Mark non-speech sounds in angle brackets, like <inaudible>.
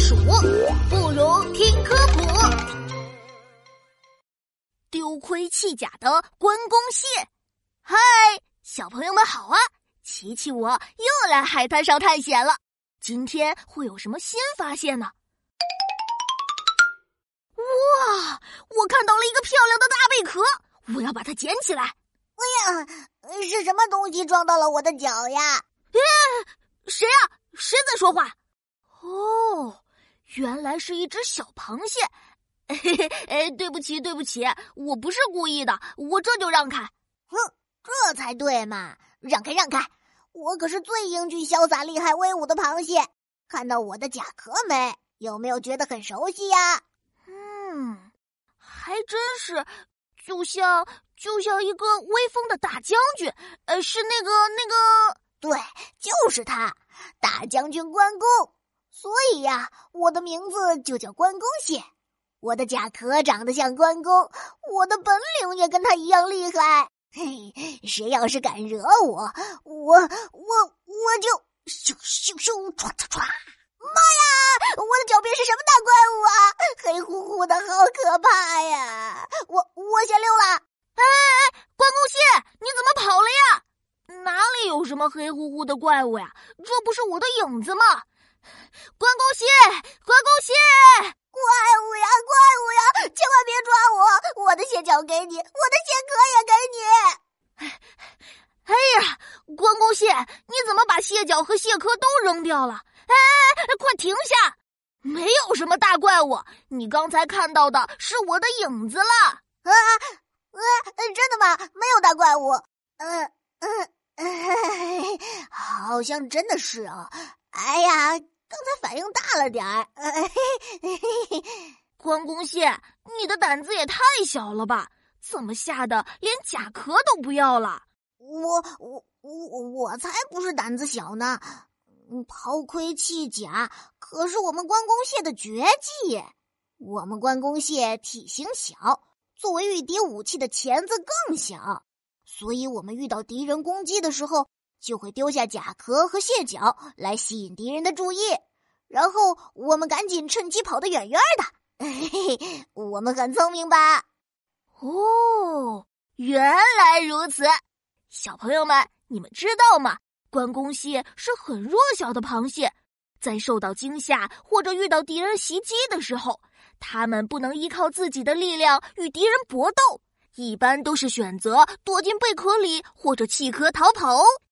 数，不如听科普。丢盔弃甲的关公蟹，嗨，小朋友们好啊！琪琪我又来海滩上探险了，今天会有什么新发现呢？哇，我看到了一个漂亮的大贝壳，我要把它捡起来。哎呀，是什么东西撞到了我的脚呀？哎谁呀？谁在说话？哦，原来是一只小螃蟹。嘿 <laughs> 嘿，哎，对不起，对不起，我不是故意的，我这就让开。哼，这才对嘛，让开让开！我可是最英俊、潇洒、厉害、威武的螃蟹。看到我的甲壳没？有没有觉得很熟悉呀？嗯，还真是，就像就像一个威风的大将军。呃，是那个那个，对，就是他，大将军关公。所以呀，我的名字就叫关公蟹。我的甲壳长得像关公，我的本领也跟他一样厉害。嘿，谁要是敢惹我，我我我就咻咻咻唰唰唰！妈呀，我的脚边是什么大怪物啊？黑乎乎的，好可怕呀！我我先溜了。哎哎哎，关公蟹，你怎么跑了呀？哪里有什么黑乎乎的怪物呀？这不是我的影子吗？关公蟹，关公蟹，怪物呀，怪物呀！千万别抓我！我的蟹脚给你，我的蟹壳也给你。哎呀，关公蟹，你怎么把蟹脚和蟹壳都扔掉了？哎哎哎，快停下！没有什么大怪物，你刚才看到的是我的影子了。啊，啊，真的吗？没有大怪物。嗯嗯，好像真的是啊。哎呀，刚才反应大了点儿。关公蟹，你的胆子也太小了吧？怎么吓得连甲壳都不要了？我我我我才不是胆子小呢！抛盔弃甲可是我们关公蟹的绝技。我们关公蟹体型小，作为御敌武器的钳子更小，所以我们遇到敌人攻击的时候。就会丢下甲壳和蟹脚来吸引敌人的注意，然后我们赶紧趁机跑得远远的。<laughs> 嘿嘿，我们很聪明吧？哦，原来如此，小朋友们，你们知道吗？关公蟹是很弱小的螃蟹，在受到惊吓或者遇到敌人袭击的时候，它们不能依靠自己的力量与敌人搏斗，一般都是选择躲进贝壳里或者弃壳逃跑。